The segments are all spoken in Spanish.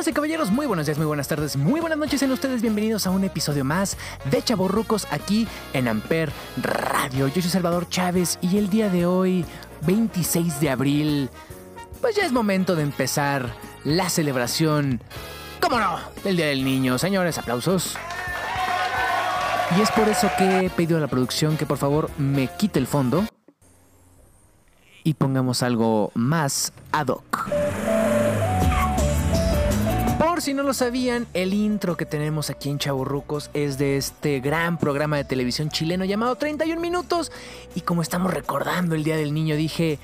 Damas y caballeros, muy buenos días, muy buenas tardes, muy buenas noches en ustedes. Bienvenidos a un episodio más de Chaborrucos aquí en Amper Radio. Yo soy Salvador Chávez y el día de hoy, 26 de abril, pues ya es momento de empezar la celebración, ¿cómo no?, del Día del Niño. Señores, aplausos. Y es por eso que he pedido a la producción que por favor me quite el fondo y pongamos algo más ad hoc. Si no lo sabían, el intro que tenemos aquí en Chaburrucos es de este gran programa de televisión chileno llamado 31 Minutos. Y como estamos recordando el Día del Niño, dije,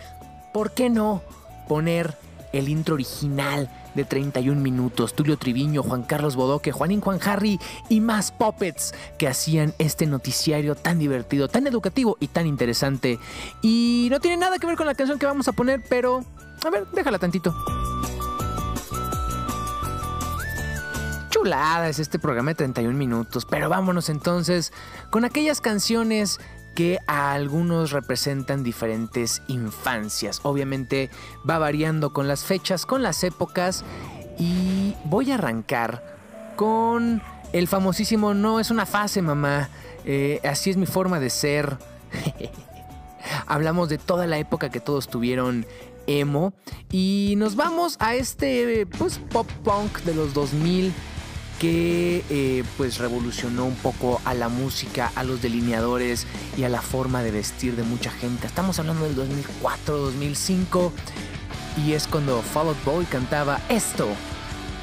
¿por qué no poner el intro original de 31 minutos? Tulio Triviño, Juan Carlos Bodoque, Juanín Juan Harry y más puppets que hacían este noticiario tan divertido, tan educativo y tan interesante. Y no tiene nada que ver con la canción que vamos a poner, pero... A ver, déjala tantito. Chulada es este programa de 31 minutos, pero vámonos entonces con aquellas canciones que a algunos representan diferentes infancias. Obviamente va variando con las fechas, con las épocas y voy a arrancar con el famosísimo No es una fase, mamá. Eh, así es mi forma de ser. Hablamos de toda la época que todos tuvieron emo y nos vamos a este pues pop punk de los 2000 que eh, pues revolucionó un poco a la música, a los delineadores y a la forma de vestir de mucha gente. Estamos hablando del 2004, 2005 y es cuando Fall Out Boy cantaba esto,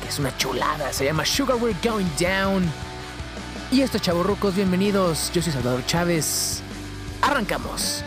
que es una chulada, se llama Sugar We're Going Down. Y esto chavorrucos, bienvenidos, yo soy Salvador Chávez. Arrancamos.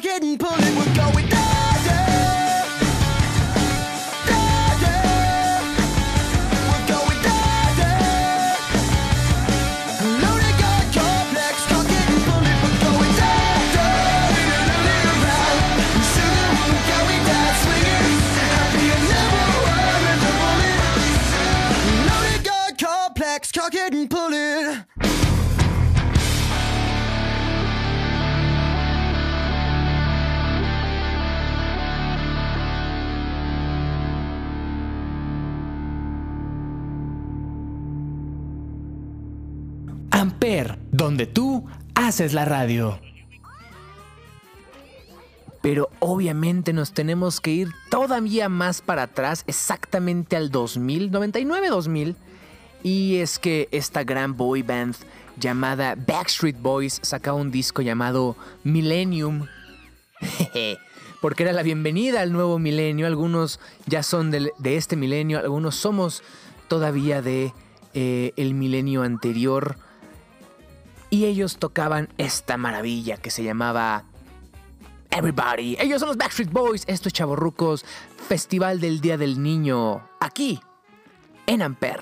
getting pulled donde tú haces la radio. Pero obviamente nos tenemos que ir todavía más para atrás, exactamente al 2000, 99-2000. Y es que esta gran boy band llamada Backstreet Boys sacaba un disco llamado Millennium. Porque era la bienvenida al nuevo milenio. Algunos ya son de, este milenio, algunos somos todavía de eh, el milenio anterior y ellos tocaban esta maravilla que se llamaba Everybody. Ellos son los Backstreet Boys, estos chavorrucos, Festival del Día del Niño, aquí en Amper.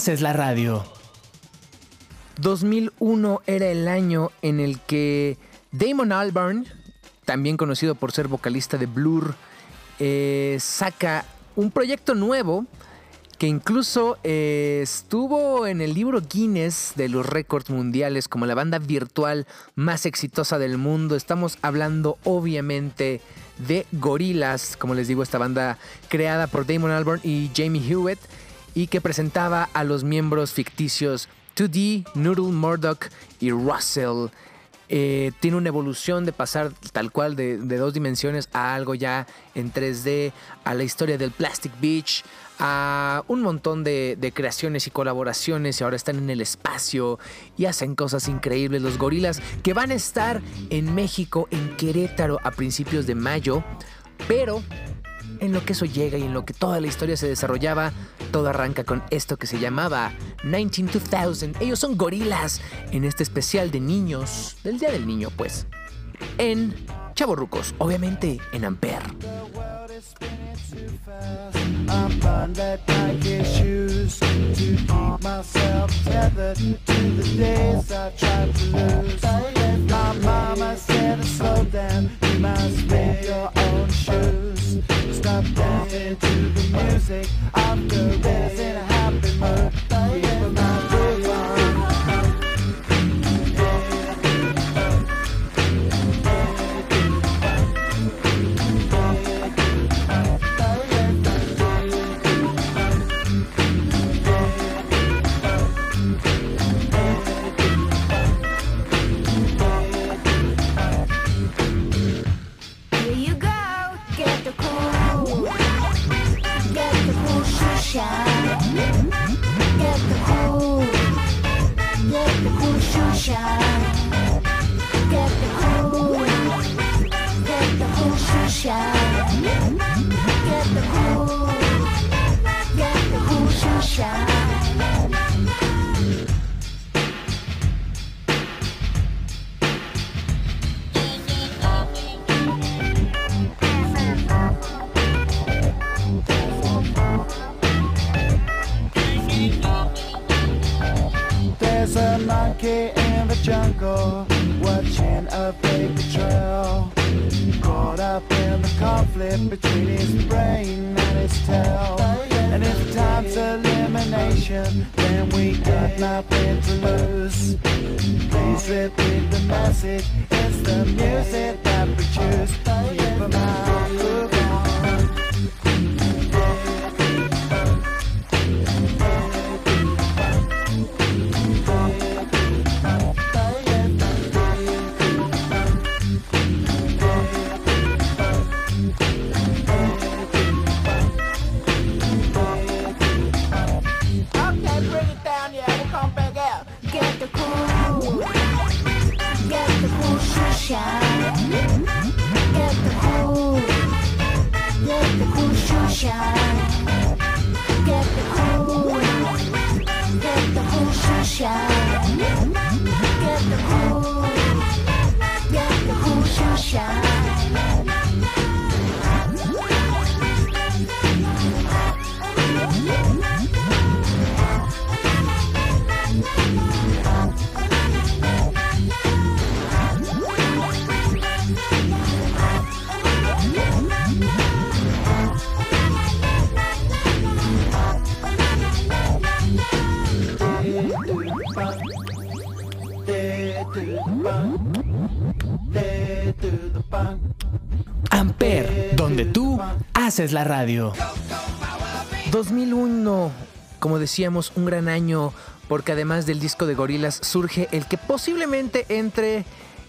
Haces la radio. 2001 era el año en el que Damon Albarn, también conocido por ser vocalista de Blur, eh, saca un proyecto nuevo que incluso eh, estuvo en el libro Guinness de los récords mundiales como la banda virtual más exitosa del mundo. Estamos hablando obviamente de Gorillaz, como les digo, esta banda creada por Damon Albarn y Jamie Hewitt y que presentaba a los miembros ficticios 2D, Noodle Murdoch y Russell. Eh, tiene una evolución de pasar tal cual de, dos dimensiones a algo ya en 3D, a la historia del Plastic Beach, a un montón de, de, creaciones y colaboraciones y ahora están en el espacio y hacen cosas increíbles. Los gorilas que van a estar en México, en Querétaro a principios de mayo, pero en lo que eso llega y en lo que toda la historia se desarrollaba, todo arranca con esto que se llamaba 192,000. Ellos son gorilas en este especial de niños, del Día del Niño, pues, en Chavorrucos, obviamente en Ampere. I spinning too fast. I'm fine that I get shoes to keep myself tethered to the days I tried to lose. My mama said to slow down, you must wear your own shoes. Stop dancing to the music, I'm good, dancing in a happy mood. Between his brain and his tail. Then we got nothing to lose. Please repeat the message. It's the music that we choose. Keep 'em out, Yeah. Haces la radio. 2001, como decíamos, un gran año porque además del disco de Gorillaz surge el que posiblemente entre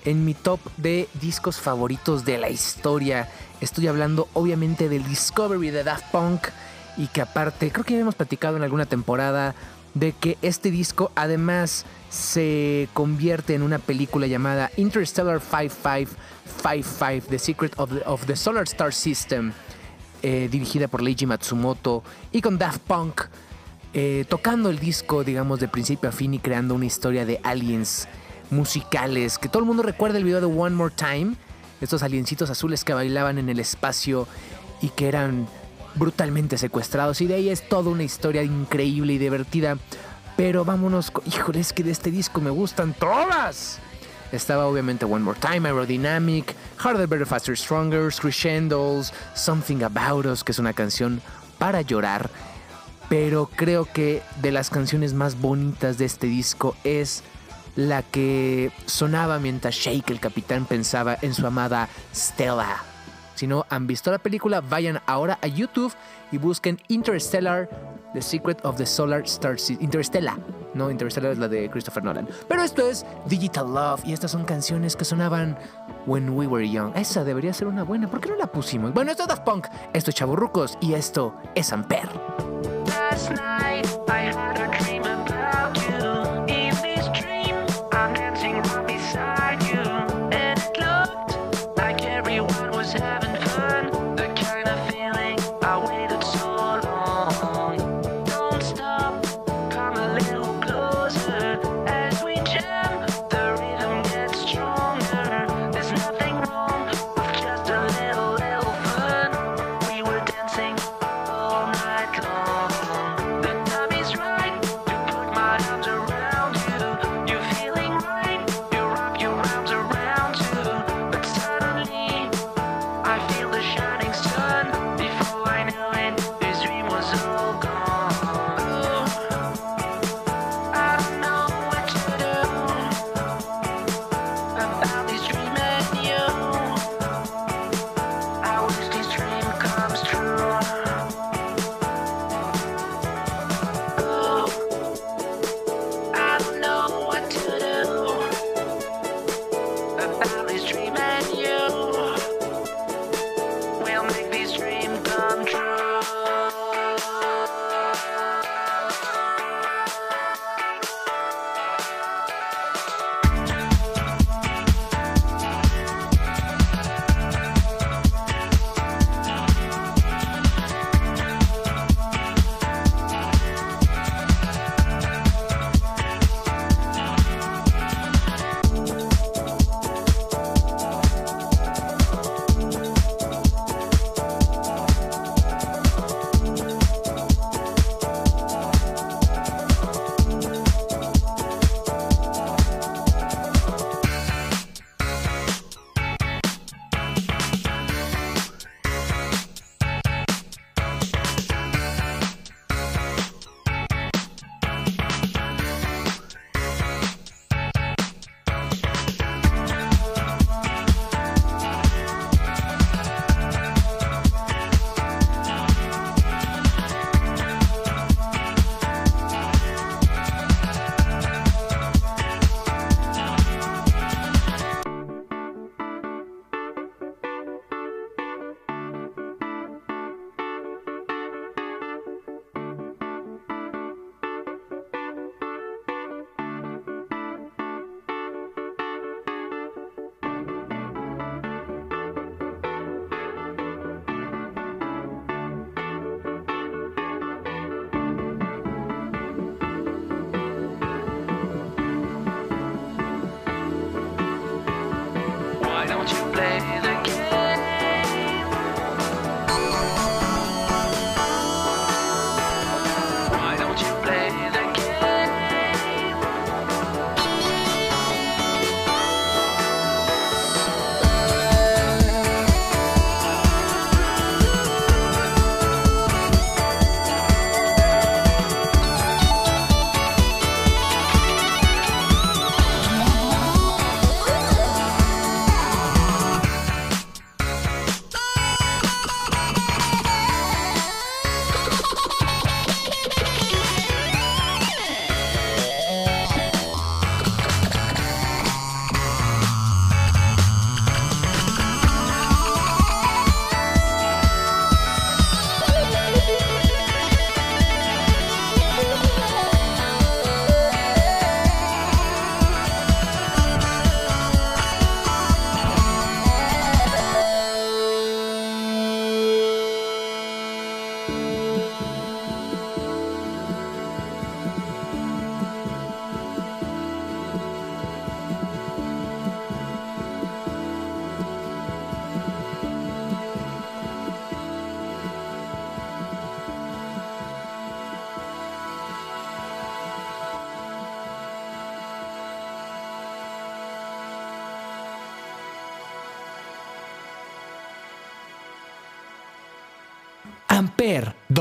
en mi top de discos favoritos de la historia. Estoy hablando obviamente del Discovery de Daft Punk y que aparte, creo que ya hemos platicado en alguna temporada de que este disco además se convierte en una película llamada Interstellar 5555, The Secret of the, of the Solar Star System, eh, dirigida por Leiji Matsumoto y con Daft Punk eh, tocando el disco, digamos, de principio a fin y creando una historia de aliens musicales. Que todo el mundo recuerda el video de One More Time, estos aliencitos azules que bailaban en el espacio y que eran brutalmente secuestrados y de ahí es toda una historia increíble y divertida. Pero vámonos, híjole, es que de este disco me gustan todas. Estaba obviamente One More Time, Aerodynamic, Harder, Better, Faster, Stronger, Crescendos, Something About Us, que es una canción para llorar. Pero creo que de las canciones más bonitas de este disco es la que sonaba mientras Shake, el capitán, pensaba en su amada Stella. Si no han visto la película, vayan ahora a YouTube y busquen Interstellar, The Secret of the Solar Star. Interstellar, no, Interstellar es la de Christopher Nolan. Pero esto es Digital Love y estas son canciones que sonaban When We Were Young. Esa debería ser una buena, ¿por qué no la pusimos? Bueno, esto es Daft Punk, esto es Chaburrucos y esto es Ampere. Last night I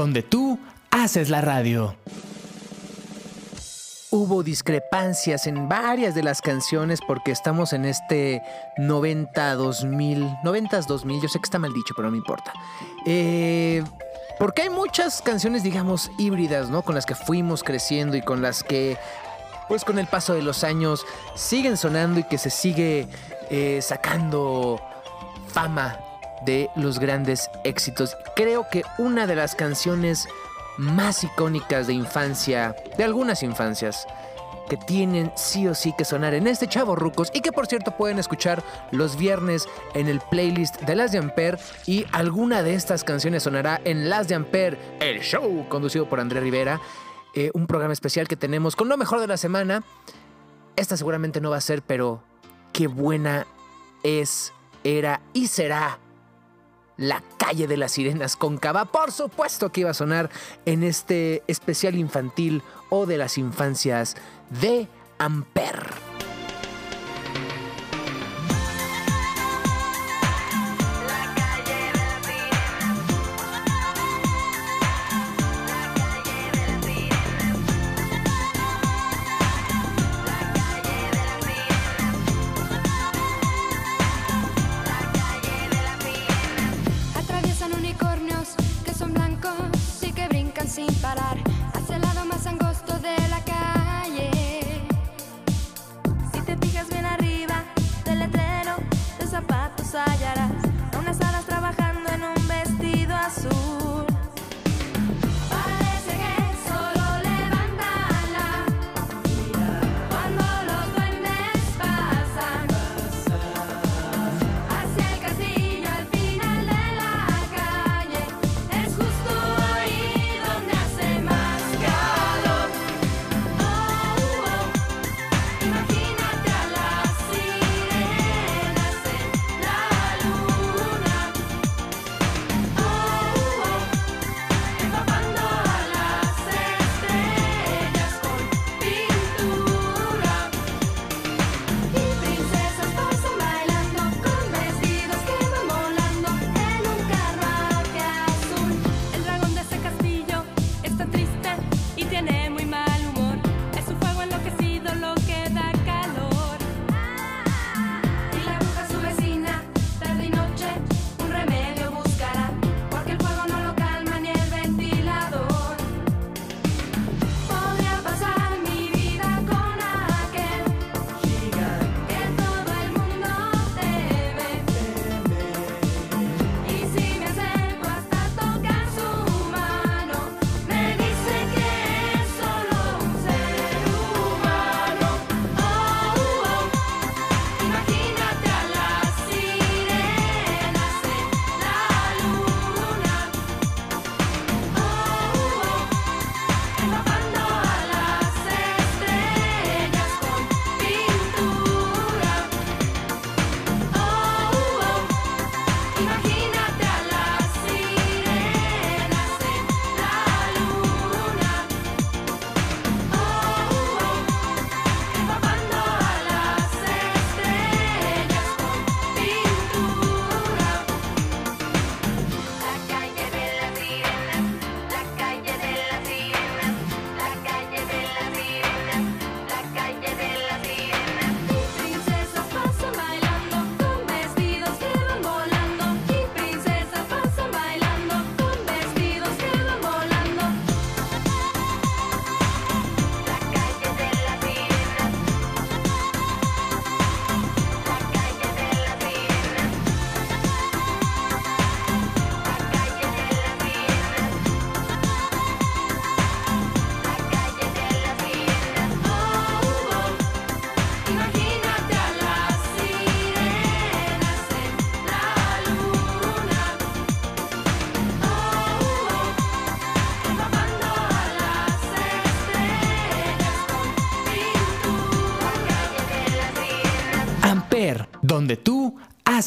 donde tú haces la radio. Hubo discrepancias en varias de las canciones porque estamos en este 90 2000, 90 2000, yo sé que está mal dicho, pero no importa. Eh, porque hay muchas canciones, digamos, híbridas, ¿no? Con las que fuimos creciendo y con las que, pues con el paso de los años, siguen sonando y que se sigue eh, sacando fama de los grandes éxitos. Creo que una de las canciones más icónicas de infancia, de algunas infancias, que tienen sí o sí que sonar en este Chavo Rucos y que por cierto pueden escuchar los viernes en el playlist de Las de Amper y alguna de estas canciones sonará en Las de Amper, el show conducido por André Rivera, eh, un programa especial que tenemos con lo mejor de la semana. Esta seguramente no va a ser, pero qué buena es, era y será la calle de las sirenas cóncava. Por supuesto que iba a sonar en este especial infantil o de las infancias de Amper.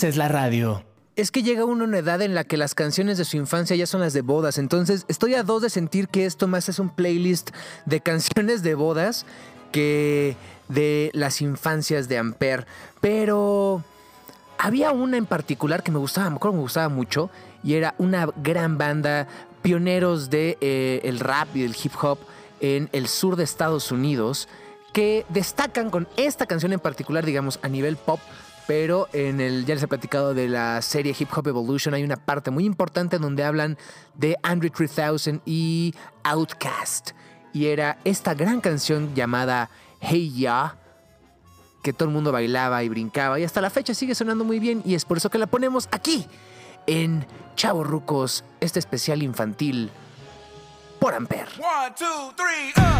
Es la radio. Es que llega uno a una edad en la que las canciones de su infancia ya son las de bodas, entonces estoy a dos de sentir que esto más es un playlist de canciones de bodas que de las infancias de Ampere. Pero había una en particular que me gustaba, me acuerdo que me gustaba mucho, y era una gran banda, pioneros del de, eh, el rap y del hip hop en el sur de Estados Unidos, que destacan con esta canción en particular, digamos, a nivel pop, pero en el ya les he platicado de la serie Hip Hop Evolution hay una parte muy importante donde hablan de Andre 3000 y Outcast y era esta gran canción llamada Hey Ya que todo el mundo bailaba y brincaba y hasta la fecha sigue sonando muy bien y es por eso que la ponemos aquí en Chavo Rucos este especial infantil por Amper. One, two, three, oh.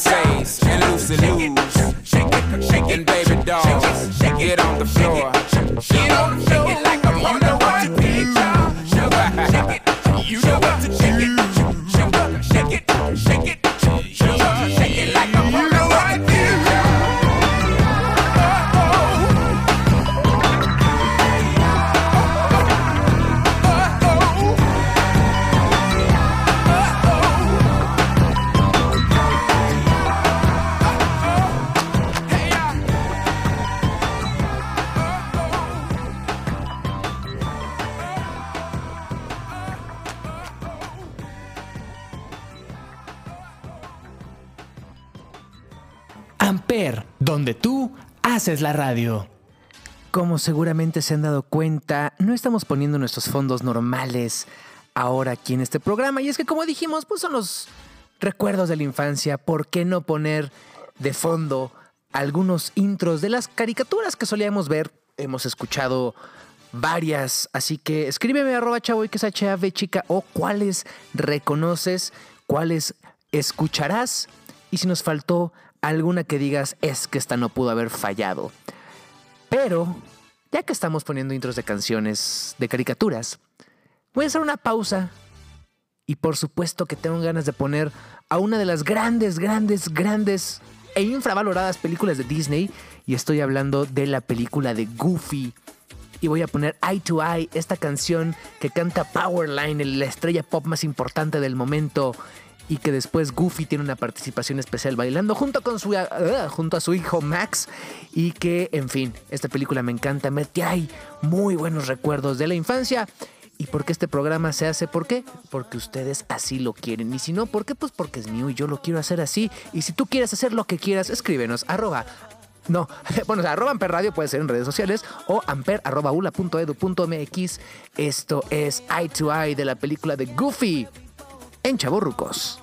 insane. la radio. Como seguramente se han dado cuenta, no estamos poniendo nuestros fondos normales ahora aquí en este programa. Y es que como dijimos, pues son los recuerdos de la infancia. ¿Por qué no poner de fondo algunos intros de las caricaturas que solíamos ver? Hemos escuchado varias, así que escríbeme arroba chavo y que es HAV chica o cuáles reconoces, cuáles escucharás y si nos faltó alguna que digas es que esta no pudo haber fallado. Pero, ya que estamos poniendo intros de canciones, de caricaturas, voy a hacer una pausa. Y por supuesto que tengo ganas de poner a una de las grandes, grandes, grandes e infravaloradas películas de Disney. Y estoy hablando de la película de Goofy. Y voy a poner Eye to Eye, esta canción que canta Powerline, la estrella pop más importante del momento. Y que después Goofy tiene una participación especial bailando junto, con su, ah, junto a su hijo Max. Y que, en fin, esta película me encanta. Me trae muy buenos recuerdos de la infancia. ¿Y por qué este programa se hace? ¿Por qué? Porque ustedes así lo quieren. Y si no, ¿por qué? Pues porque es mío y yo lo quiero hacer así. Y si tú quieres hacer lo que quieras, escríbenos. Arroba no, bueno, arroba Amper Radio puede ser en redes sociales o amper arroba ula edu mx. Esto es Eye to Eye de la película de Goofy en Chavorrucos.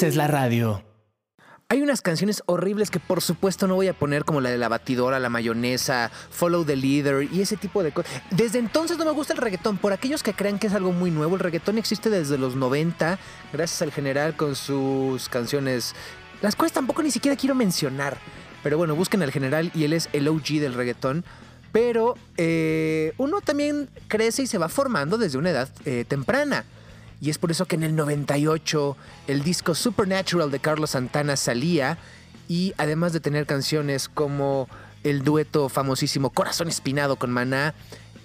Haces la radio. Hay unas canciones horribles que por supuesto no voy a poner como la de la batidora, la mayonesa, Follow the Leader y ese tipo de cosas. Desde entonces no me gusta el reggaetón. Por aquellos que crean que es algo muy nuevo, el reggaetón existe desde los 90, gracias al general con sus canciones, las cuales tampoco ni siquiera quiero mencionar. Pero bueno, busquen al general y él es el OG del reggaetón. Pero eh, uno también crece y se va formando desde una edad eh, temprana. Y es por eso que en el 98 el disco Supernatural de Carlos Santana salía. Y además de tener canciones como el dueto famosísimo Corazón Espinado con Maná,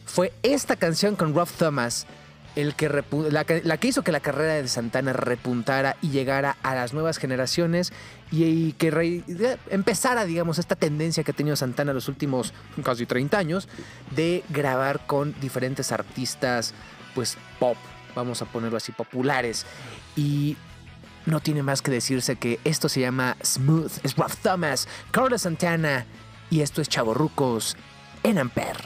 fue esta canción con Rob Thomas el que la, que hizo que la carrera de Santana repuntara y llegara a las nuevas generaciones y, que empezara, digamos, esta tendencia que ha tenido Santana los últimos casi 30 años de grabar con diferentes artistas, pues pop, vamos a ponerlo así, populares. Y no tiene más que decirse que esto se llama Smooth, es Rob Thomas, Carlos Santana y esto es Chavorrucos en Ampere.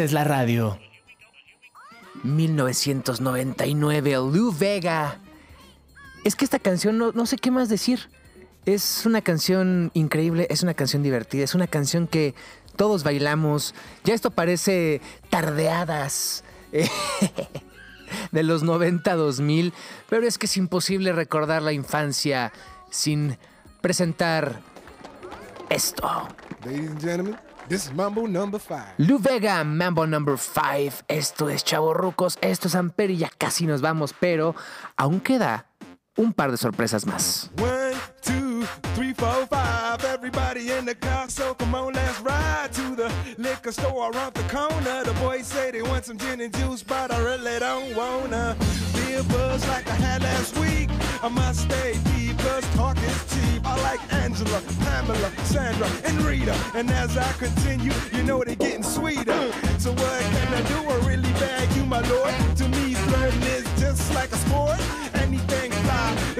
Haces la radio. 1999, Lou Vega. Es que esta canción no, no sé qué más decir. Es una canción increíble, es una canción divertida, es una canción que todos bailamos. Ya esto parece tardeadas eh, de los 90 2000, pero es que es imposible recordar la infancia sin presentar esto. Ladies and gentlemen, this is Mambo number five. Lou Vega, Mambo Number 5. Esto es Chavorrucos, esto es Amper y ya casi nos vamos, pero aún queda un par de sorpresas más. One, two, three, four, five. Everybody in the car, so come on, let's ride to the liquor store around the corner. The boys say they want some gin and juice, but I really don't wanna be a buzz like I had last week. I must stay deep, talk is cheap. I like Angela, Pamela, Sandra, and Rita. And as I continue, you know they're getting sweeter. So what can I do? I really bag you, my lord. To me, flirting is just like a sport. Anything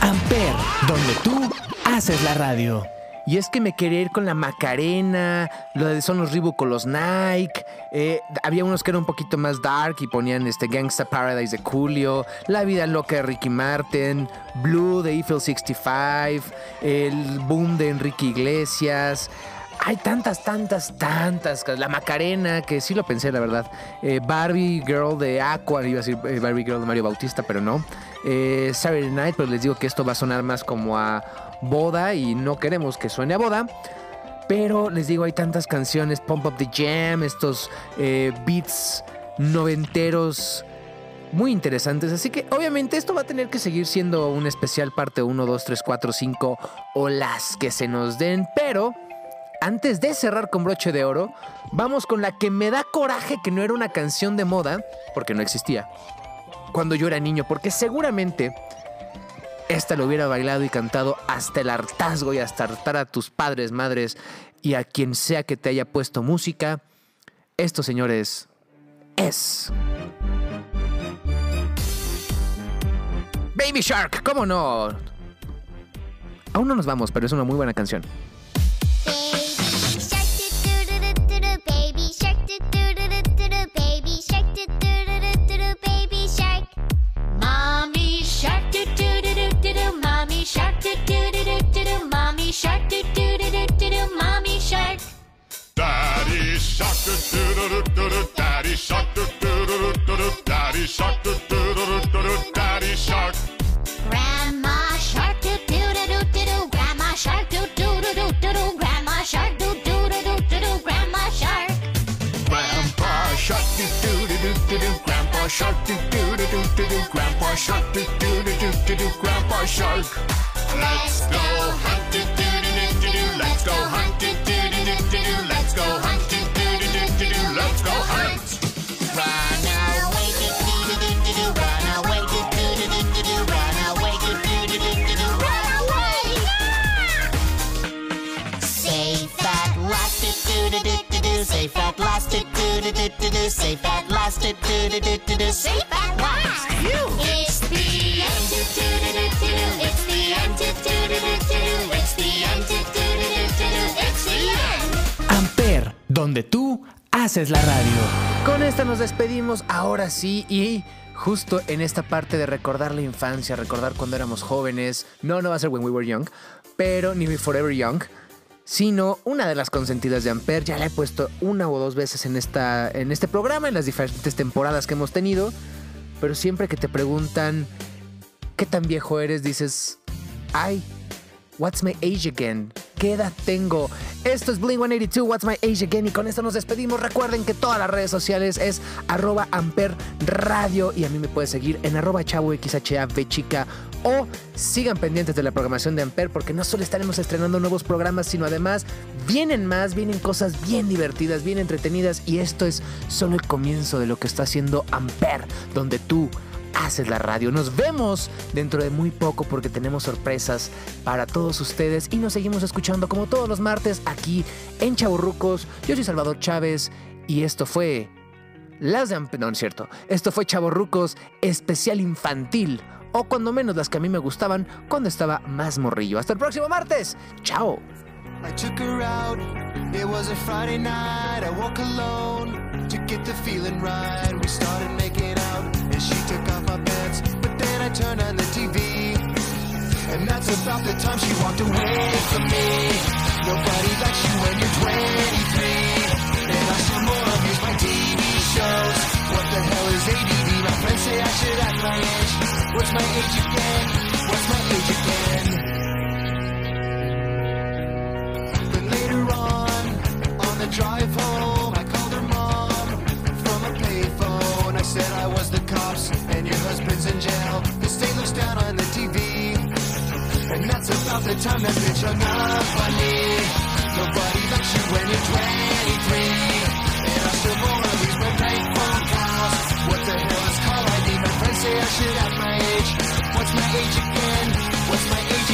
Amper, donde tú haces la radio. Y es que me quería ir con la Macarena, lo de son los Reebok con los Nike. eh, había unos que eran un poquito más dark y ponían este Gangsta Paradise de Julio, La Vida Loca de Ricky Martin, Blue de Eiffel 65, el Boom de Enrique Iglesias. Hay tantas, tantas, tantas. La Macarena, que sí lo pensé, la verdad. Eh, Barbie Girl de Aqua, iba a decir eh, Barbie Girl de Mario Bautista, pero no. Eh, Saturday Night, pero les digo que esto va a sonar más como a boda y no queremos que suene a boda. Pero les digo, hay tantas canciones, Pump Up the Jam, estos eh, beats noventeros muy interesantes. Así que obviamente esto va a tener que seguir siendo un especial parte 1, 2, 3, 4, 5 o las que se nos den. Pero antes de cerrar con broche de oro, vamos con la que me da coraje que no era una canción de moda, porque no existía, cuando yo era niño, porque seguramente esta lo hubiera bailado y cantado hasta el hartazgo y hasta hartar a tus padres, madres y a quien sea que te haya puesto música. Esto, señores, es... Baby Shark, ¿cómo no? Aún no nos vamos, pero es una muy buena canción. Mommy shark, do do do do do do. Mommy shark, do do do do do do. Mommy shark. Daddy shark do do do do do. Daddy shark do do do do do. Daddy shark do do do do do do. Daddy shark. Grandma shark, do do do do do do. Grandma shark, do do do do do do. Grandma shark, do do do do do do. Grandma shark. Grandpa shark do do do do do do. Grandpa shark do do do do do do. Shark do do do do do do. Grandpa shark. Let's go hunt do do do do do do. Let's go hunt do do do do do do. Let's go hunt do do do do do do. Let's go hunt. Run away, do do do do do. Run away, do do do do do. Run away, do do do do do do. Run away. Safe at last, do do do do do. Safe at last, do do do do do. Safe at last, do do do do do. Safe donde tú haces la radio. Con esta nos despedimos ahora sí y justo en esta parte de recordar la infancia, recordar cuando éramos jóvenes. No, no va a ser When We Were Young, pero ni Forever Young. Sino una de las consentidas de Ampere, ya la he puesto una o dos veces en, esta, en este programa, en las diferentes temporadas que hemos tenido. Pero siempre que te preguntan qué tan viejo eres, dices, ay, What's my age again? ¿Qué edad tengo? Esto es Blink 182, What's my age again? Y con esto nos despedimos. Recuerden que todas las redes sociales es arroba amper radio y a mí me puedes seguir en arroba chavo chica o sigan pendientes de la programación de Amper porque no solo estaremos estrenando nuevos programas, sino además vienen más, vienen cosas bien divertidas, bien entretenidas y esto es solo el comienzo de lo que está haciendo Amper, donde tú haces la radio. Nos vemos dentro de muy poco porque tenemos sorpresas para todos ustedes y nos seguimos escuchando como todos los martes aquí en Chaburrucos. Yo soy Salvador Chávez y esto fue las de Amp- no, no es cierto. Esto fue Chaborrucos especial infantil o cuando menos las que a mí me gustaban cuando estaba más morrillo. Hasta el próximo martes. Chao. I took her out. It was a Friday night. I woke alone to get the feeling right. We started making and she took off my pants. But then I turned on the TV, and that's about the time she walked away from me. Nobody likes you when you're 23, and I still more amuse by TV shows. What the hell is ADD? My friends say I should act my age. What's my age again? What's my age again? But later on, on the drive home, I called her mom from a payphone. I said I was the and your husband's in jail. The state looks down on the TV. And that's about the time that bitch hung up on me. Nobody likes you when you're 23. And I still wanna lose my phone calls. What the hell is call ID? My friends say I should have my age. What's my age again? What's my age